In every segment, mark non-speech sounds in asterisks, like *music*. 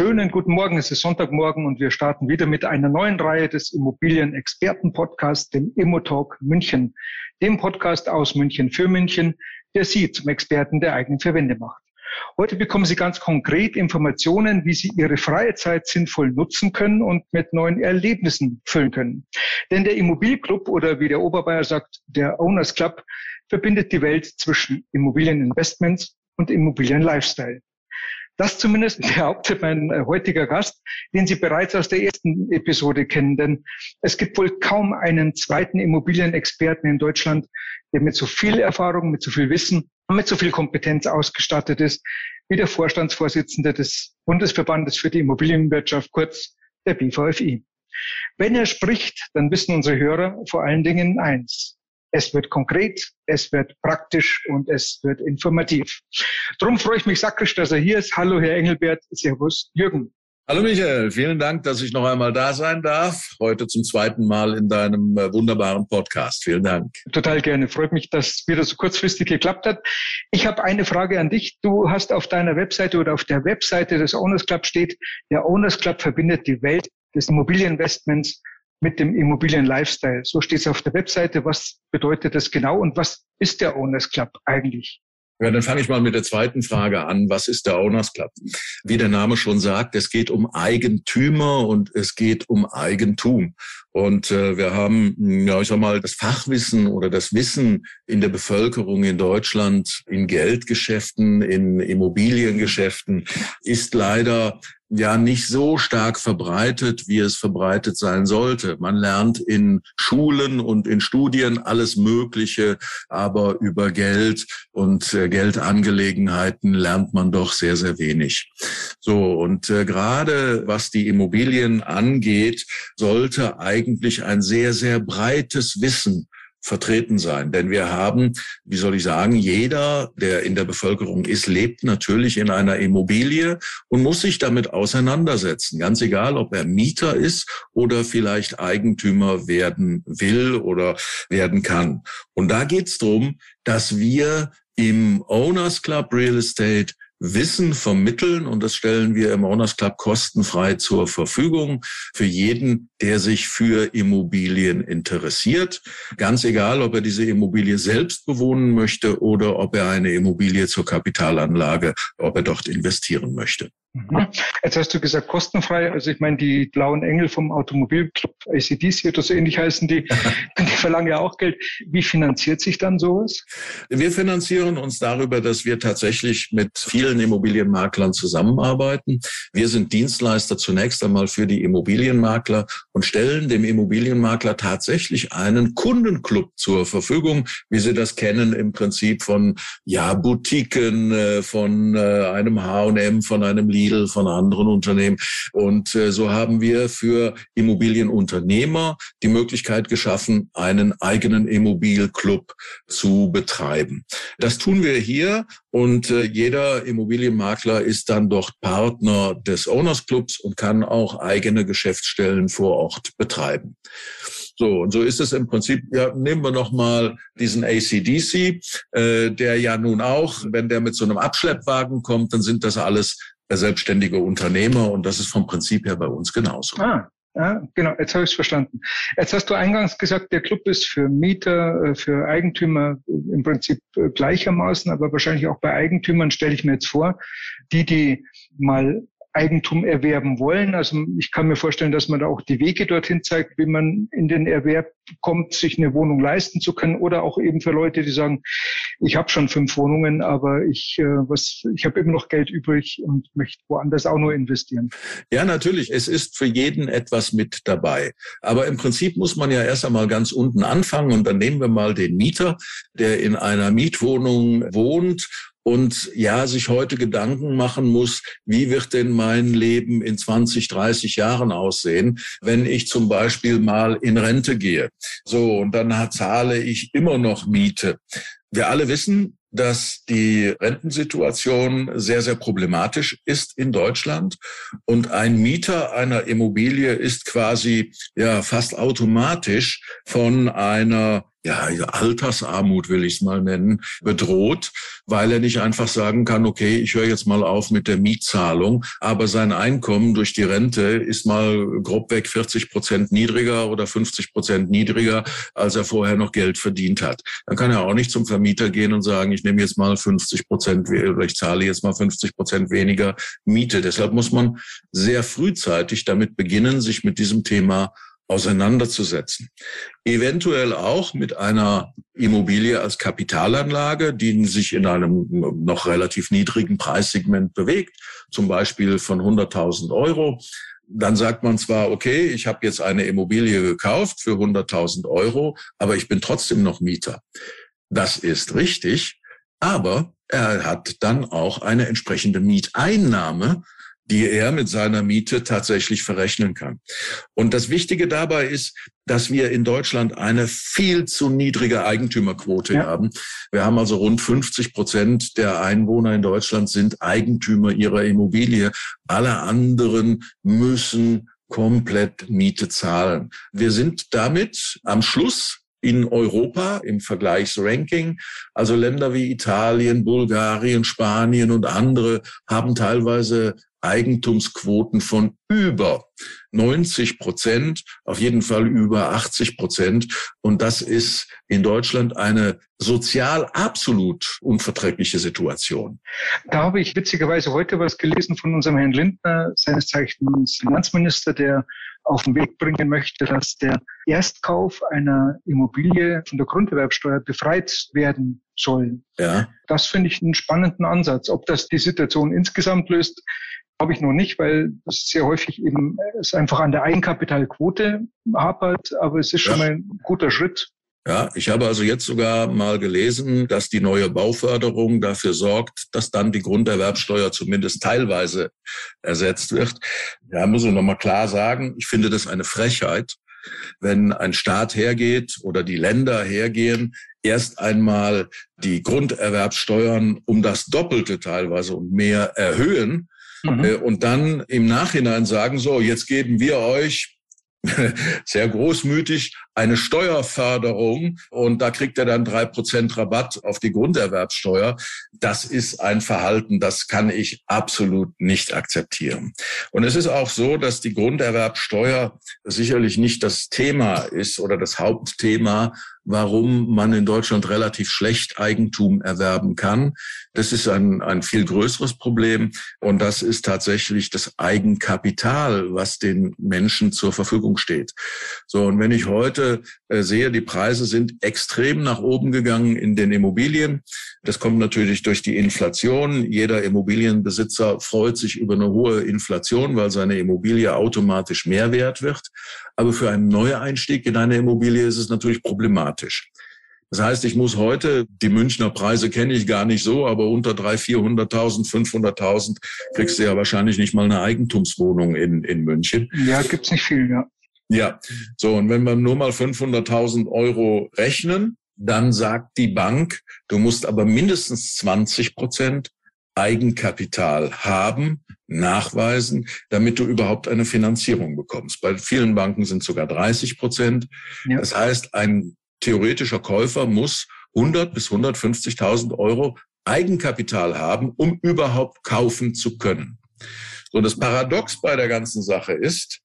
Schönen guten Morgen, es ist Sonntagmorgen und wir starten wieder mit einer neuen Reihe des Immobilienexperten-Podcasts, dem Immotalk München, dem Podcast aus München für München, der Sie zum Experten der eigenen Verwende macht. Heute bekommen Sie ganz konkret Informationen, wie Sie Ihre freie Zeit sinnvoll nutzen können und mit neuen Erlebnissen füllen können. Denn der Immobilclub oder wie der Oberbayer sagt, der Owners Club verbindet die Welt zwischen Immobilieninvestments und Immobilienlifestyle. Das zumindest *laughs* behauptet mein äh, heutiger Gast, den Sie bereits aus der ersten Episode kennen. Denn es gibt wohl kaum einen zweiten Immobilienexperten in Deutschland, der mit so viel Erfahrung, mit so viel Wissen und mit so viel Kompetenz ausgestattet ist, wie der Vorstandsvorsitzende des Bundesverbandes für die Immobilienwirtschaft, kurz der BVFI. Wenn er spricht, dann wissen unsere Hörer vor allen Dingen eins. Es wird konkret, es wird praktisch und es wird informativ. Drum freue ich mich sakrisch, dass er hier ist. Hallo, Herr Engelbert. Servus, Jürgen. Hallo Michael, vielen Dank, dass ich noch einmal da sein darf. Heute zum zweiten Mal in deinem äh, wunderbaren Podcast. Vielen Dank. Total gerne. Freut mich, dass wieder so kurzfristig geklappt hat. Ich habe eine Frage an dich. Du hast auf deiner Webseite oder auf der Webseite des Owners Club steht, der Owners Club verbindet die Welt des Immobilieninvestments mit dem Immobilien-Lifestyle. So steht es auf der Webseite. Was bedeutet das genau und was ist der Owners Club eigentlich? Ja, dann fange ich mal mit der zweiten Frage an. Was ist der Owners Club? Wie der Name schon sagt, es geht um Eigentümer und es geht um Eigentum. Und äh, wir haben, ja, ich sag mal, das Fachwissen oder das Wissen in der Bevölkerung in Deutschland in Geldgeschäften, in Immobiliengeschäften ist leider ja nicht so stark verbreitet, wie es verbreitet sein sollte. Man lernt in Schulen und in Studien alles Mögliche, aber über Geld und äh, Geldangelegenheiten lernt man doch sehr, sehr wenig. So, und äh, gerade was die Immobilien angeht, sollte eigentlich ein sehr, sehr breites Wissen vertreten sein. Denn wir haben, wie soll ich sagen, jeder, der in der Bevölkerung ist, lebt natürlich in einer Immobilie und muss sich damit auseinandersetzen. Ganz egal, ob er Mieter ist oder vielleicht Eigentümer werden will oder werden kann. Und da geht es darum, dass wir im Owners Club Real Estate Wissen vermitteln und das stellen wir im Owners Club kostenfrei zur Verfügung für jeden, der sich für Immobilien interessiert. Ganz egal, ob er diese Immobilie selbst bewohnen möchte oder ob er eine Immobilie zur Kapitalanlage, ob er dort investieren möchte. Mhm. Jetzt hast du gesagt kostenfrei. Also ich meine, die blauen Engel vom Automobilclub ACDC oder so ähnlich heißen die, *laughs* die verlangen ja auch Geld. Wie finanziert sich dann sowas? Wir finanzieren uns darüber, dass wir tatsächlich mit vielen Immobilienmaklern zusammenarbeiten. Wir sind Dienstleister zunächst einmal für die Immobilienmakler und stellen dem Immobilienmakler tatsächlich einen Kundenclub zur Verfügung, wie Sie das kennen im Prinzip von ja Boutiquen, äh, von äh, einem H&M, von einem Lidl, von anderen Unternehmen. Und äh, so haben wir für Immobilienunternehmer die Möglichkeit geschaffen, einen eigenen Immobilclub zu betreiben. Das tun wir hier und äh, jeder Immobilienmakler ist dann dort Partner des Owners Clubs und kann auch eigene Geschäftsstellen vor Ort betreiben. So, und so ist es im Prinzip, ja, nehmen wir noch mal diesen ACDC, äh, der ja nun auch, wenn der mit so einem Abschleppwagen kommt, dann sind das alles selbstständige Unternehmer und das ist vom Prinzip her bei uns genauso. Ah. Ja, genau, jetzt habe ich es verstanden. Jetzt hast du eingangs gesagt, der Club ist für Mieter, äh, für Eigentümer im Prinzip äh, gleichermaßen, aber wahrscheinlich auch bei Eigentümern stelle ich mir jetzt vor, die, die mal Eigentum erwerben wollen. Also ich kann mir vorstellen, dass man da auch die Wege dorthin zeigt, wie man in den Erwerb kommt, sich eine Wohnung leisten zu können. Oder auch eben für Leute, die sagen, ich habe schon fünf Wohnungen, aber ich, äh, was, ich habe immer noch Geld übrig und möchte woanders auch nur investieren. Ja, natürlich. Es ist für jeden etwas mit dabei. Aber im Prinzip muss man ja erst einmal ganz unten anfangen und dann nehmen wir mal den Mieter, der in einer Mietwohnung wohnt und ja, sich heute Gedanken machen muss, wie wird denn mein Leben in 20, 30 Jahren aussehen, wenn ich zum Beispiel mal in Rente gehe. So, und dann zahle ich immer noch Miete. Wir alle wissen, dass die Rentensituation sehr, sehr problematisch ist in Deutschland. Und ein Mieter einer Immobilie ist quasi ja fast automatisch von einer ja, Altersarmut will ich es mal nennen, bedroht, weil er nicht einfach sagen kann, okay, ich höre jetzt mal auf mit der Mietzahlung, aber sein Einkommen durch die Rente ist mal grob weg 40 Prozent niedriger oder 50 Prozent niedriger, als er vorher noch Geld verdient hat. Dann kann er auch nicht zum Vermieter gehen und sagen, ich nehme jetzt mal 50 Prozent oder ich zahle jetzt mal 50 Prozent weniger Miete. Deshalb muss man sehr frühzeitig damit beginnen, sich mit diesem Thema auseinanderzusetzen. Eventuell auch mit einer Immobilie als Kapitalanlage, die sich in einem noch relativ niedrigen Preissegment bewegt, zum Beispiel von 100.000 Euro. Dann sagt man zwar, okay, ich habe jetzt eine Immobilie gekauft für 100.000 Euro, aber ich bin trotzdem noch Mieter. Das ist richtig, aber er hat dann auch eine entsprechende Mieteinnahme, die er mit seiner Miete tatsächlich verrechnen kann. Und das Wichtige dabei ist, dass wir in Deutschland eine viel zu niedrige Eigentümerquote ja. haben. Wir haben also rund 50 Prozent der Einwohner in Deutschland sind Eigentümer ihrer Immobilie. Alle anderen müssen komplett Miete zahlen. Wir sind damit am Schluss in Europa im Vergleichsranking. Also Länder wie Italien, Bulgarien, Spanien und andere haben teilweise Eigentumsquoten von über 90 Prozent, auf jeden Fall über 80 Prozent. Und das ist in Deutschland eine sozial absolut unverträgliche Situation. Da habe ich witzigerweise heute was gelesen von unserem Herrn Lindner, seines Zeichens Finanzminister, der auf den Weg bringen möchte, dass der Erstkauf einer Immobilie von der Grunderwerbsteuer befreit werden soll. Ja. Das finde ich einen spannenden Ansatz. Ob das die Situation insgesamt löst, habe ich noch nicht, weil es sehr häufig eben es einfach an der Eigenkapitalquote hapert, aber es ist schon ja. mal ein guter Schritt. Ja, ich habe also jetzt sogar mal gelesen, dass die neue Bauförderung dafür sorgt, dass dann die Grunderwerbsteuer zumindest teilweise ersetzt wird. Ja, muss ich nochmal klar sagen, ich finde das eine Frechheit, wenn ein Staat hergeht oder die Länder hergehen, erst einmal die Grunderwerbsteuern um das Doppelte teilweise und mehr erhöhen, Mhm. Äh, und dann im Nachhinein sagen, so, jetzt geben wir euch *laughs* sehr großmütig eine Steuerförderung und da kriegt er dann drei Prozent Rabatt auf die Grunderwerbsteuer. Das ist ein Verhalten, das kann ich absolut nicht akzeptieren. Und es ist auch so, dass die Grunderwerbsteuer sicherlich nicht das Thema ist oder das Hauptthema warum man in Deutschland relativ schlecht Eigentum erwerben kann. Das ist ein, ein viel größeres Problem und das ist tatsächlich das Eigenkapital, was den Menschen zur Verfügung steht. So, und wenn ich heute äh, sehe, die Preise sind extrem nach oben gegangen in den Immobilien. Das kommt natürlich durch die Inflation. Jeder Immobilienbesitzer freut sich über eine hohe Inflation, weil seine Immobilie automatisch mehr wert wird. Aber für einen Neueinstieg in eine Immobilie ist es natürlich problematisch. Das heißt, ich muss heute, die Münchner Preise kenne ich gar nicht so, aber unter 300.000, 400.000, 500.000 kriegst du ja wahrscheinlich nicht mal eine Eigentumswohnung in, in München. Ja, gibt's nicht viel, ja. Ja, so und wenn wir nur mal 500.000 Euro rechnen, dann sagt die Bank, du musst aber mindestens 20 Prozent Eigenkapital haben, nachweisen, damit du überhaupt eine Finanzierung bekommst. Bei vielen Banken sind sogar 30 Prozent. Ja. Das heißt, ein theoretischer Käufer muss 100 bis 150.000 Euro Eigenkapital haben, um überhaupt kaufen zu können. So, das Paradox bei der ganzen Sache ist,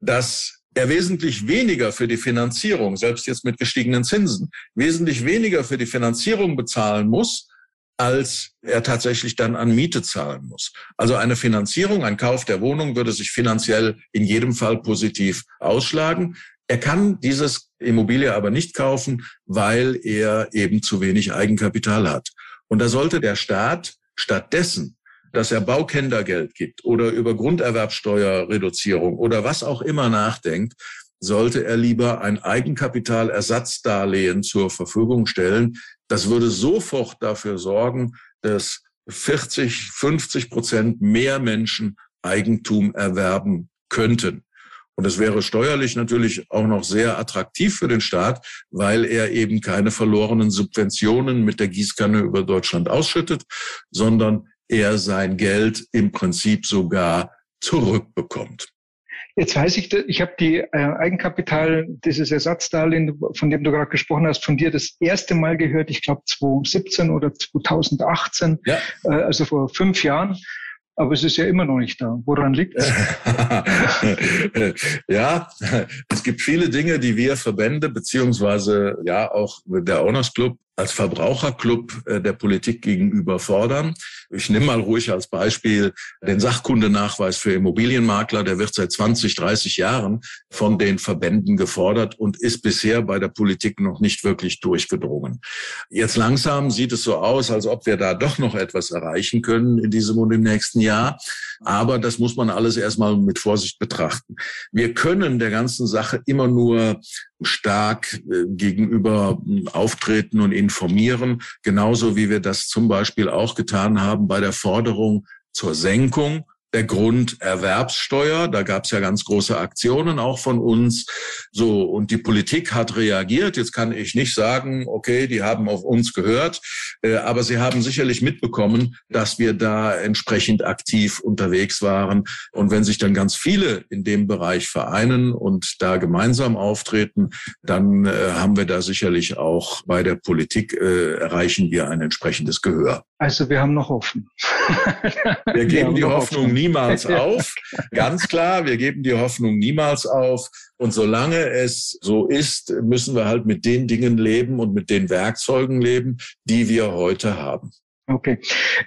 dass er wesentlich weniger für die Finanzierung, selbst jetzt mit gestiegenen Zinsen, wesentlich weniger für die Finanzierung bezahlen muss, als er tatsächlich dann an Miete zahlen muss. Also eine Finanzierung, ein Kauf der Wohnung würde sich finanziell in jedem Fall positiv ausschlagen. Er kann dieses Immobilie aber nicht kaufen, weil er eben zu wenig Eigenkapital hat. Und da sollte der Staat stattdessen dass er Baukendergeld gibt oder über Grunderwerbsteuerreduzierung oder was auch immer nachdenkt, sollte er lieber ein Eigenkapitalersatzdarlehen zur Verfügung stellen. Das würde sofort dafür sorgen, dass 40, 50 Prozent mehr Menschen Eigentum erwerben könnten. Und es wäre steuerlich natürlich auch noch sehr attraktiv für den Staat, weil er eben keine verlorenen Subventionen mit der Gießkanne über Deutschland ausschüttet, sondern er sein Geld im Prinzip sogar zurückbekommt. Jetzt weiß ich, ich habe die äh, Eigenkapital, dieses Ersatzdarlehen, von dem du gerade gesprochen hast, von dir das erste Mal gehört, ich glaube 2017 oder 2018, ja. äh, also vor fünf Jahren aber es ist ja immer noch nicht da. Woran liegt es? *laughs* ja, es gibt viele Dinge, die wir Verbände beziehungsweise ja auch der Owners Club als Verbraucherclub äh, der Politik gegenüber fordern. Ich nehme mal ruhig als Beispiel den Sachkundenachweis für Immobilienmakler. Der wird seit 20, 30 Jahren von den Verbänden gefordert und ist bisher bei der Politik noch nicht wirklich durchgedrungen. Jetzt langsam sieht es so aus, als ob wir da doch noch etwas erreichen können in diesem und im nächsten Jahr. Aber das muss man alles erstmal mit Vorsicht betrachten. Wir können der ganzen Sache immer nur stark äh, gegenüber hm, auftreten und informieren, genauso wie wir das zum Beispiel auch getan haben bei der Forderung zur Senkung der Grunderwerbssteuer. Da gab es ja ganz große Aktionen auch von uns. So, und die Politik hat reagiert. Jetzt kann ich nicht sagen, okay, die haben auf uns gehört, äh, aber sie haben sicherlich mitbekommen, dass wir da entsprechend aktiv unterwegs waren. Und wenn sich dann ganz viele in dem Bereich vereinen und da gemeinsam auftreten, dann äh, haben wir da sicherlich auch bei der Politik äh, erreichen wir ein entsprechendes Gehör. Also wir haben noch Hoffnung. wir *laughs* geben wir die Hoffnung Hoffnung niemals *laughs* auf. Ganz klar, wir geben die Hoffnung niemals auf. Und solange es so ist, müssen wir halt mit den Dingen leben und mit den Werkzeugen leben, die wir heute haben. Okay.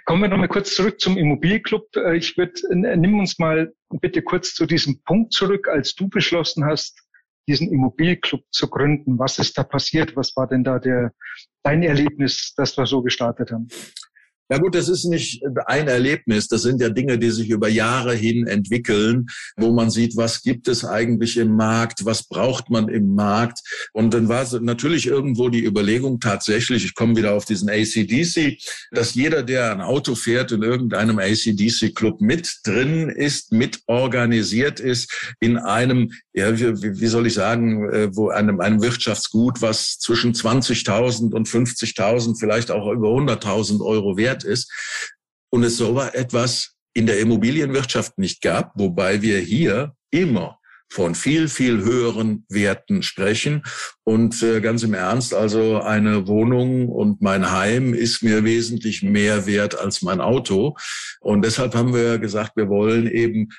Kommen wir noch mal kurz zurück zum Immobilienclub. Äh, ich würde, nimm uns mal bitte kurz zu diesem Punkt zurück, als du beschlossen hast, diesen Immobilienclub zu gründen. Was ist da passiert? Was war denn da der, dein Erlebnis, dass wir so gestartet haben? Ja gut, das ist nicht ein Erlebnis. Das sind ja Dinge, die sich über Jahre hin entwickeln, wo man sieht, was gibt es eigentlich im Markt, was braucht man im Markt. Und dann war natürlich irgendwo die Überlegung tatsächlich, ich komme wieder auf diesen ACDC, dass jeder, der ein Auto fährt, in irgendeinem ACDC-Club mit drin ist, mit organisiert ist, in einem, ja, wie, wie soll ich sagen, äh, wo einem, einem Wirtschaftsgut, was zwischen 20.000 und 50.000, vielleicht auch über 100.000 Euro wert ist und es so etwas in der Immobilienwirtschaft nicht gab, wobei wir hier immer von viel, viel höheren Werten sprechen. Und äh, ganz im Ernst, also eine Wohnung und mein Heim ist mir wesentlich mehr wert als mein Auto. Und deshalb haben wir gesagt, wir wollen eben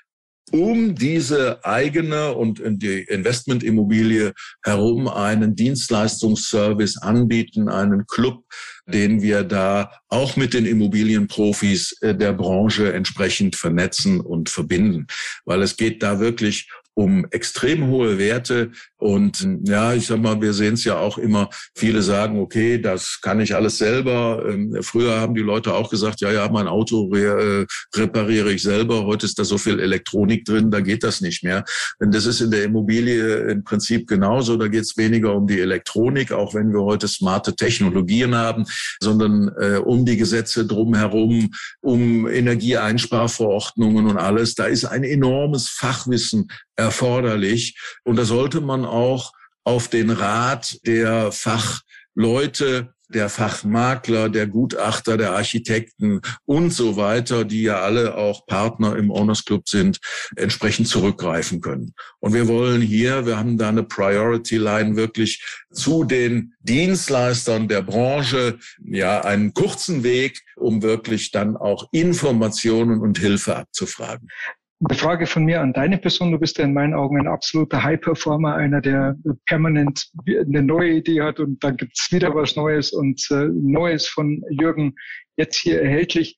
um diese eigene und die Investmentimmobilie herum einen Dienstleistungsservice anbieten, einen Club, den wir da auch mit den Immobilienprofis äh, der Branche entsprechend vernetzen und verbinden. Weil es geht da wirklich um extrem hohe Werte. Und ja, ich sag mal, wir sehen es ja auch immer, viele sagen, okay, das kann ich alles selber. Ähm, früher haben die Leute auch gesagt, ja, ja, mein Auto äh, repariere ich selber. Heute ist da so viel Elektronik drin, da geht das nicht mehr. Denn das ist in der Immobilie im Prinzip genauso. Da geht es weniger um die Elektronik, auch wenn wir heute smarte Technologien haben, sondern äh, um die Gesetze drumherum, um Energieeinsparverordnungen und alles. Da ist ein enormes Fachwissen erforderlich. Und da sollte man auch auf den Rat der Fachleute der Fachmakler, der Gutachter, der Architekten und so weiter, die ja alle auch Partner im Owners Club sind, entsprechend zurückgreifen können. Und wir wollen hier, wir haben da eine Priority Line wirklich zu den Dienstleistern der Branche, ja, einen kurzen Weg, um wirklich dann auch Informationen und Hilfe abzufragen. Eine Frage von mir an deine Person. Du bist ja in meinen Augen ein absoluter High-Performer, einer, der permanent eine neue Idee hat und dann gibt's wieder was Neues und äh, Neues von Jürgen jetzt hier erhältlich.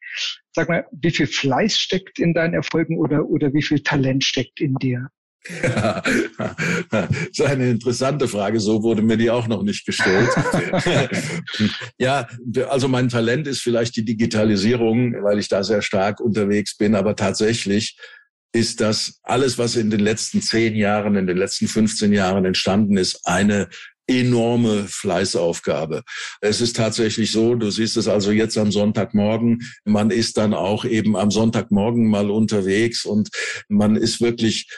Sag mal, wie viel Fleiß steckt in deinen Erfolgen oder, oder wie viel Talent steckt in dir? *laughs* Das ist eine interessante Frage. So wurde mir die auch noch nicht gestellt. *laughs* ja, also mein Talent ist vielleicht die Digitalisierung, weil ich da sehr stark unterwegs bin. Aber tatsächlich ist, dass alles, was in den letzten zehn Jahren, in den letzten 15 Jahren entstanden ist, eine enorme Fleißaufgabe. Es ist tatsächlich so, du siehst es also jetzt am Sonntagmorgen, man ist dann auch eben am Sonntagmorgen mal unterwegs und man ist wirklich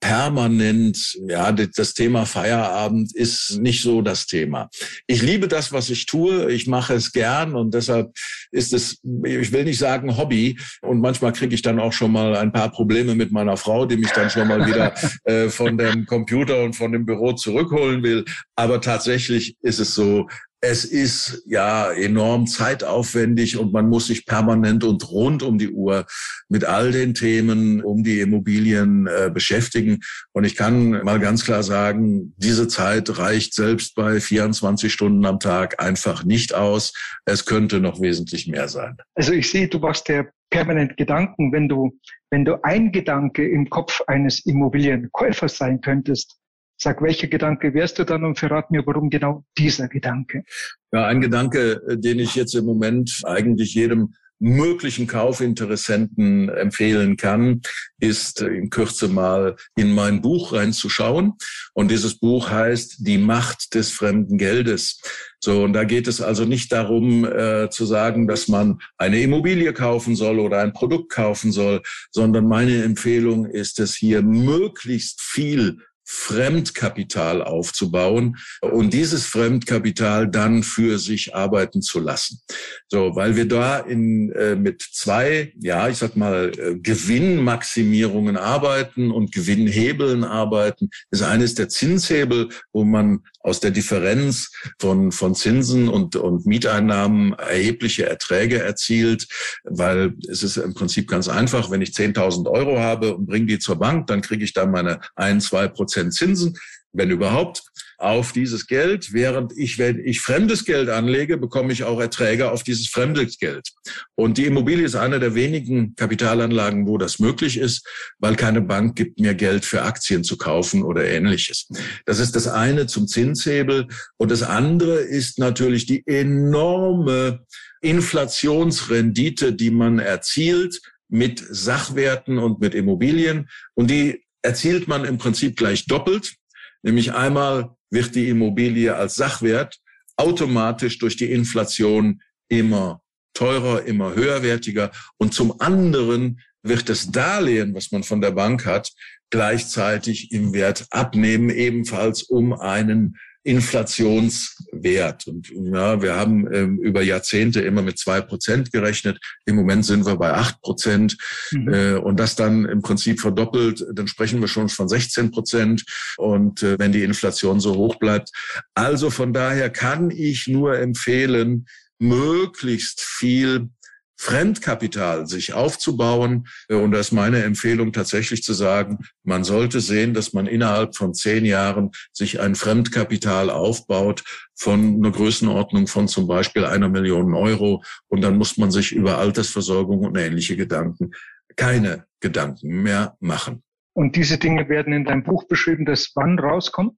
permanent, ja, das Thema Feierabend ist nicht so das Thema. Ich liebe das, was ich tue. Ich mache es gern und deshalb ist es, ich will nicht sagen Hobby. Und manchmal kriege ich dann auch schon mal ein paar Probleme mit meiner Frau, die mich dann schon mal wieder äh, von dem Computer und von dem Büro zurückholen will. Aber tatsächlich ist es so, es ist ja enorm zeitaufwendig und man muss sich permanent und rund um die Uhr mit all den Themen um die Immobilien äh, beschäftigen. Und ich kann mal ganz klar sagen, diese Zeit reicht selbst bei 24 Stunden am Tag einfach nicht aus. Es könnte noch wesentlich mehr sein. Also ich sehe, du machst dir permanent Gedanken, wenn du, wenn du ein Gedanke im Kopf eines Immobilienkäufers sein könntest, Sag, welcher Gedanke wärst du dann und verrat mir, warum genau dieser Gedanke? Ja, ein Gedanke, äh, den ich jetzt im Moment eigentlich jedem möglichen Kaufinteressenten empfehlen kann, ist äh, in Kürze mal in mein Buch reinzuschauen. Und dieses Buch heißt Die Macht des fremden Geldes. So, und da geht es also nicht darum äh, zu sagen, dass man eine Immobilie kaufen soll oder ein Produkt kaufen soll, sondern meine Empfehlung ist es hier möglichst viel Fremdkapital aufzubauen und dieses Fremdkapital dann für sich arbeiten zu lassen. So, weil wir da in, äh, mit zwei, ja, ich sag mal, äh, Gewinnmaximierungen arbeiten und Gewinnhebeln arbeiten. Das eine ist der Zinshebel, wo man aus der Differenz von, von Zinsen und, und Mieteinnahmen erhebliche Erträge erzielt, weil es ist im Prinzip ganz einfach, wenn ich 10.000 Euro habe und bringe die zur Bank, dann kriege ich da meine ein, zwei Prozent Zinsen wenn überhaupt, auf dieses Geld, während ich, wenn ich fremdes Geld anlege, bekomme ich auch Erträge auf dieses fremdes Geld. Und die Immobilie ist eine der wenigen Kapitalanlagen, wo das möglich ist, weil keine Bank gibt mir Geld für Aktien zu kaufen oder ähnliches. Das ist das eine zum Zinshebel. Und das andere ist natürlich die enorme Inflationsrendite, die man erzielt mit Sachwerten und mit Immobilien. Und die erzielt man im Prinzip gleich doppelt. Nämlich einmal wird die Immobilie als Sachwert automatisch durch die Inflation immer teurer, immer höherwertiger. Und zum anderen wird das Darlehen, was man von der Bank hat, gleichzeitig im Wert abnehmen, ebenfalls um einen Inflationswert. Und ja, wir haben ähm, über Jahrzehnte immer mit zwei Prozent gerechnet. Im Moment sind wir bei acht Prozent. Mhm. Äh, und das dann im Prinzip verdoppelt, dann sprechen wir schon von 16 Prozent. Und äh, wenn die Inflation so hoch bleibt. Also von daher kann ich nur empfehlen, möglichst viel Fremdkapital sich aufzubauen. Und da ist meine Empfehlung tatsächlich zu sagen, man sollte sehen, dass man innerhalb von zehn Jahren sich ein Fremdkapital aufbaut von einer Größenordnung von zum Beispiel einer Million Euro. Und dann muss man sich über Altersversorgung und ähnliche Gedanken keine Gedanken mehr machen. Und diese Dinge werden in deinem Buch beschrieben, das wann rauskommt?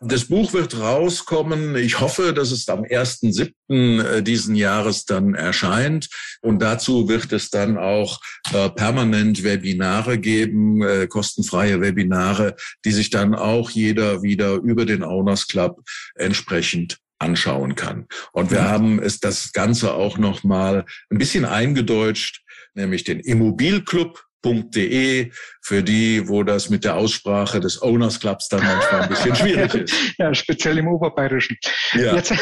Das Buch wird rauskommen. Ich hoffe, dass es am 1.7. Äh, diesen Jahres dann erscheint. Und dazu wird es dann auch äh, permanent Webinare geben, äh, kostenfreie Webinare, die sich dann auch jeder wieder über den Owners Club entsprechend anschauen kann. Und wir haben es das Ganze auch noch mal ein bisschen eingedeutscht, nämlich den Immobilclub De für die, wo das mit der Aussprache des Owners Clubs dann manchmal ein bisschen *laughs* schwierig ist. Ja, speziell im Oberbayerischen. Ja. Jetzt,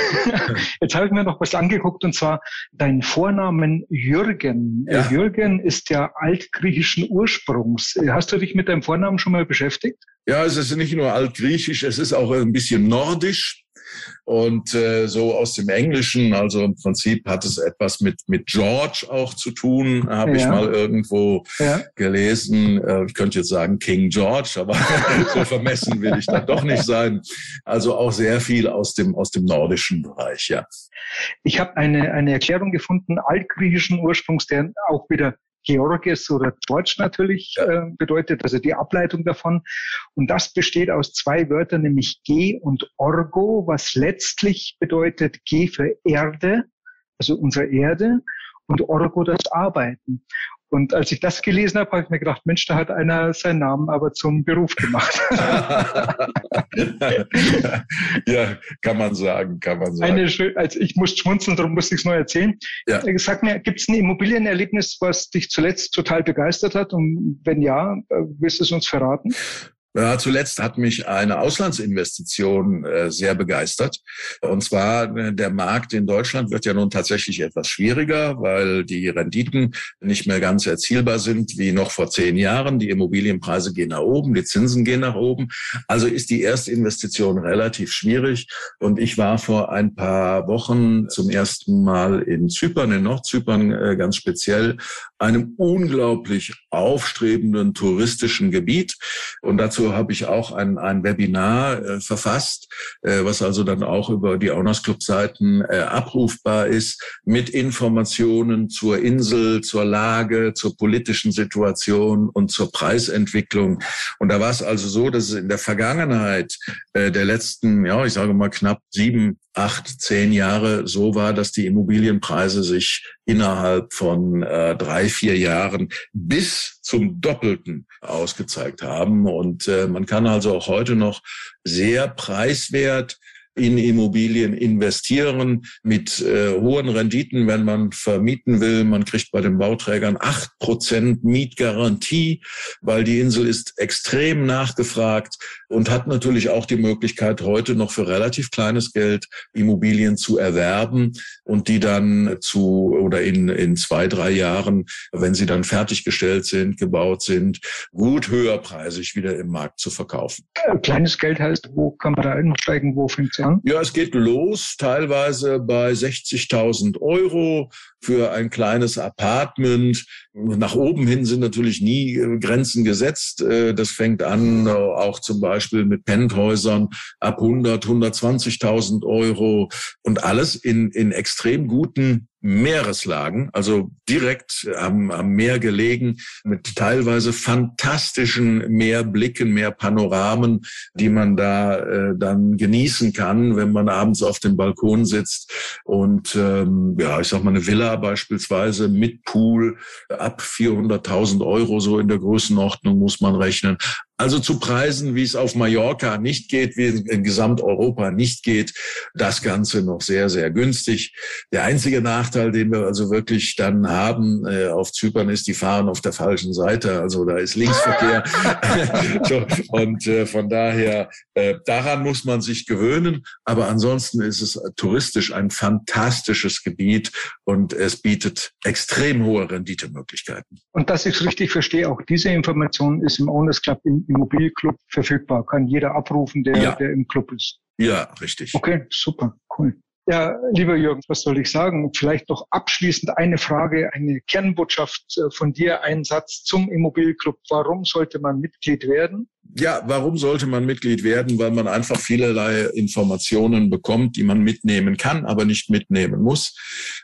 *laughs* jetzt habe ich mir noch was angeguckt und zwar dein Vornamen Jürgen. Ja. Jürgen ist ja altgriechischen Ursprungs. Hast du dich mit deinem Vornamen schon mal beschäftigt? Ja, es ist nicht nur altgriechisch, es ist auch ein bisschen nordisch. Und äh, so aus dem Englischen, also im Prinzip hat es etwas mit, mit George auch zu tun, habe ja. ich mal irgendwo ja. gelesen. Äh, ich könnte jetzt sagen King George, aber *laughs* so vermessen will ich dann doch nicht sein. Also auch sehr viel aus dem, aus dem nordischen Bereich, ja. Ich habe eine, eine Erklärung gefunden, altgriechischen Ursprungs, der auch wieder Georges oder Deutsch natürlich äh, bedeutet, also die Ableitung davon. Und das besteht aus zwei Wörtern, nämlich G und Orgo, was letztlich bedeutet G für Erde, also unsere Erde, und Orgo das Arbeiten. Und als ich das gelesen habe, habe ich mir gedacht, Mensch, da hat einer seinen Namen aber zum Beruf gemacht. *laughs* ja, kann man sagen, kann man sagen. Eine, also ich muss schmunzeln, darum musste ich es nur erzählen. Ja. Äh, sag mir, gibt es ein Immobilienerlebnis, was dich zuletzt total begeistert hat? Und wenn ja, äh, willst du es uns verraten? Ja, zuletzt hat mich eine Auslandsinvestition äh, sehr begeistert. Und zwar äh, der Markt in Deutschland wird ja nun tatsächlich etwas schwieriger, weil die Renditen nicht mehr ganz erzielbar sind wie noch vor zehn Jahren. Die Immobilienpreise gehen nach oben, die Zinsen gehen nach oben. Also ist die erste Investition relativ schwierig. Und ich war vor ein paar Wochen zum ersten Mal in Zypern, in Nordzypern äh, ganz speziell, einem unglaublich aufstrebenden touristischen Gebiet. Und dazu habe ich auch ein, ein Webinar äh, verfasst, äh, was also dann auch über die Owners Club Seiten äh, abrufbar ist, mit Informationen zur Insel, zur Lage, zur politischen Situation und zur Preisentwicklung. Und da war es also so, dass es in der Vergangenheit äh, der letzten, ja, ich sage mal knapp sieben, acht, zehn Jahre so war, dass die Immobilienpreise sich innerhalb von äh, drei, vier Jahren bis zum Doppelten ausgezeigt haben. Und äh, man kann also auch heute noch sehr preiswert in Immobilien investieren mit äh, hohen Renditen, wenn man vermieten will. Man kriegt bei den Bauträgern acht Prozent Mietgarantie, weil die Insel ist extrem nachgefragt und hat natürlich auch die Möglichkeit, heute noch für relativ kleines Geld Immobilien zu erwerben und die dann zu oder in, in zwei, drei Jahren, wenn sie dann fertiggestellt sind, gebaut sind, gut höherpreisig wieder im Markt zu verkaufen. Kleines Geld heißt, wo kann man da einsteigen, wo fängt es an? Ja, es geht los teilweise bei 60.000 Euro für ein kleines Apartment. Nach oben hin sind natürlich nie äh, Grenzen gesetzt. Äh, das fängt an äh, auch zum Beispiel mit Penthäusern ab 100, 120.000 Euro und alles in, in extrem guten Meereslagen, also direkt am, am Meer gelegen, mit teilweise fantastischen Meerblicken, Meerpanoramen, die man da äh, dann genießen kann, wenn man abends auf dem Balkon sitzt und ähm, ja, ich sag mal eine Villa beispielsweise mit Pool ab 400.000 Euro so in der Größenordnung muss man rechnen. Also zu Preisen, wie es auf Mallorca nicht geht, wie es in Gesamteuropa nicht geht, das Ganze noch sehr, sehr günstig. Der einzige Nachteil, den wir also wirklich dann haben äh, auf Zypern, ist, die fahren auf der falschen Seite. Also da ist Linksverkehr. *laughs* *laughs* so, und äh, von daher, äh, daran muss man sich gewöhnen. Aber ansonsten ist es touristisch ein fantastisches Gebiet und es bietet extrem hohe Renditemöglichkeiten. Und dass ich es richtig verstehe, auch diese Information ist im Owners Club im Immobilienclub verfügbar. Kann jeder abrufen, der, ja. der im Club ist. Ja, richtig. Okay, super, cool. Ja, lieber Jürgen, was soll ich sagen? Vielleicht noch abschließend eine Frage, eine Kernbotschaft äh, von dir, ein Satz zum Immobilienclub. Warum sollte man Mitglied werden? Ja, warum sollte man Mitglied werden? Weil man einfach vielerlei Informationen bekommt, die man mitnehmen kann, aber nicht mitnehmen muss.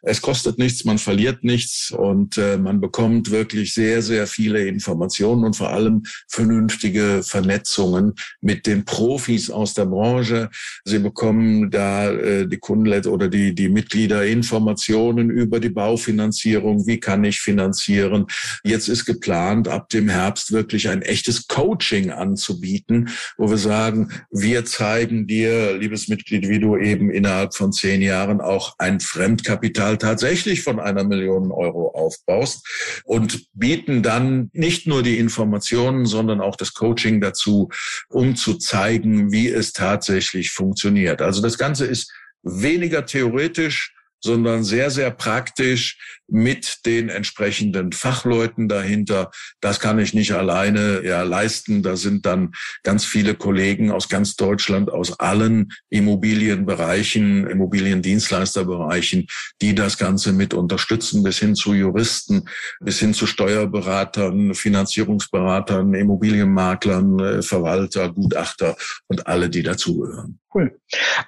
Es kostet nichts, man verliert nichts und äh, man bekommt wirklich sehr, sehr viele Informationen und vor allem vernünftige Vernetzungen mit den Profis aus der Branche. Sie bekommen da äh, die Kunden oder die, die Mitglieder Informationen über die Baufinanzierung. Wie kann ich finanzieren? Jetzt ist geplant, ab dem Herbst wirklich ein echtes Coaching an anzubieten, wo wir sagen, wir zeigen dir, liebes Mitglied, wie du eben innerhalb von zehn Jahren auch ein Fremdkapital tatsächlich von einer Million Euro aufbaust und bieten dann nicht nur die Informationen, sondern auch das Coaching dazu, um zu zeigen, wie es tatsächlich funktioniert. Also das Ganze ist weniger theoretisch, sondern sehr, sehr praktisch mit den entsprechenden Fachleuten dahinter. Das kann ich nicht alleine ja leisten. Da sind dann ganz viele Kollegen aus ganz Deutschland, aus allen Immobilienbereichen, Immobiliendienstleisterbereichen, die das Ganze mit unterstützen, bis hin zu Juristen, bis hin zu Steuerberatern, Finanzierungsberatern, Immobilienmaklern, äh, Verwalter, Gutachter und alle, die dazugehören. Cool.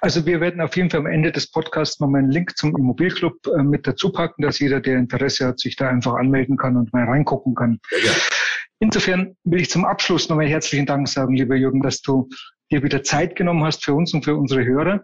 Also wir werden auf jeden Fall am Ende des Podcasts nochmal einen Link zum Immobilclub äh, mit dazu packen, dass jeder, der Interesse hat, sich da einfach anmelden kann und mal reingucken kann. Ja. Insofern will ich zum Abschluss nochmal herzlichen Dank sagen, lieber Jürgen, dass du dir wieder Zeit genommen hast für uns und für unsere Hörer.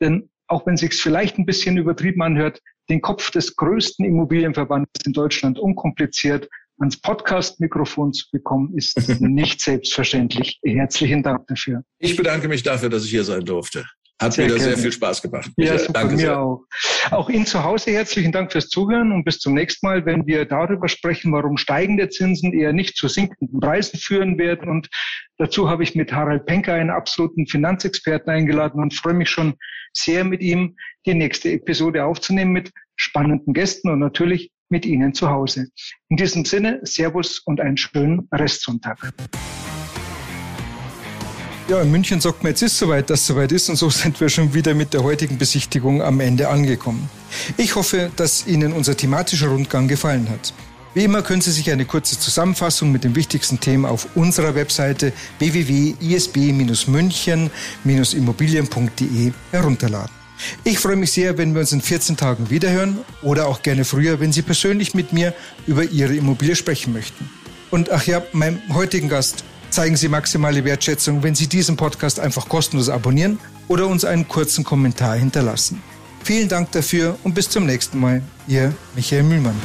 Denn auch wenn es sich vielleicht ein bisschen übertrieben anhört, den Kopf des größten Immobilienverbandes in Deutschland unkompliziert ans Podcast-Mikrofon zu bekommen, ist *laughs* nicht selbstverständlich. Herzlichen Dank dafür. Ich bedanke mich dafür, dass ich hier sein durfte. Hat sehr wieder gerne. sehr viel Spaß gemacht. Ja, super, Danke mir sehr. auch. Auch Ihnen zu Hause herzlichen Dank fürs Zuhören und bis zum nächsten Mal, wenn wir darüber sprechen, warum steigende Zinsen eher nicht zu sinkenden Preisen führen werden. Und dazu habe ich mit Harald Penker einen absoluten Finanzexperten eingeladen und freue mich schon sehr mit ihm die nächste Episode aufzunehmen mit spannenden Gästen und natürlich mit Ihnen zu Hause. In diesem Sinne, Servus und einen schönen Restsonntag. Ja, in München sagt man, jetzt ist soweit, dass soweit ist und so sind wir schon wieder mit der heutigen Besichtigung am Ende angekommen. Ich hoffe, dass Ihnen unser thematischer Rundgang gefallen hat. Wie immer können Sie sich eine kurze Zusammenfassung mit den wichtigsten Themen auf unserer Webseite www.isb-münchen-immobilien.de herunterladen. Ich freue mich sehr, wenn wir uns in 14 Tagen wiederhören oder auch gerne früher, wenn Sie persönlich mit mir über Ihre Immobilie sprechen möchten. Und ach ja, meinem heutigen Gast zeigen Sie maximale Wertschätzung, wenn Sie diesen Podcast einfach kostenlos abonnieren oder uns einen kurzen Kommentar hinterlassen. Vielen Dank dafür und bis zum nächsten Mal. Ihr Michael Mühlmann.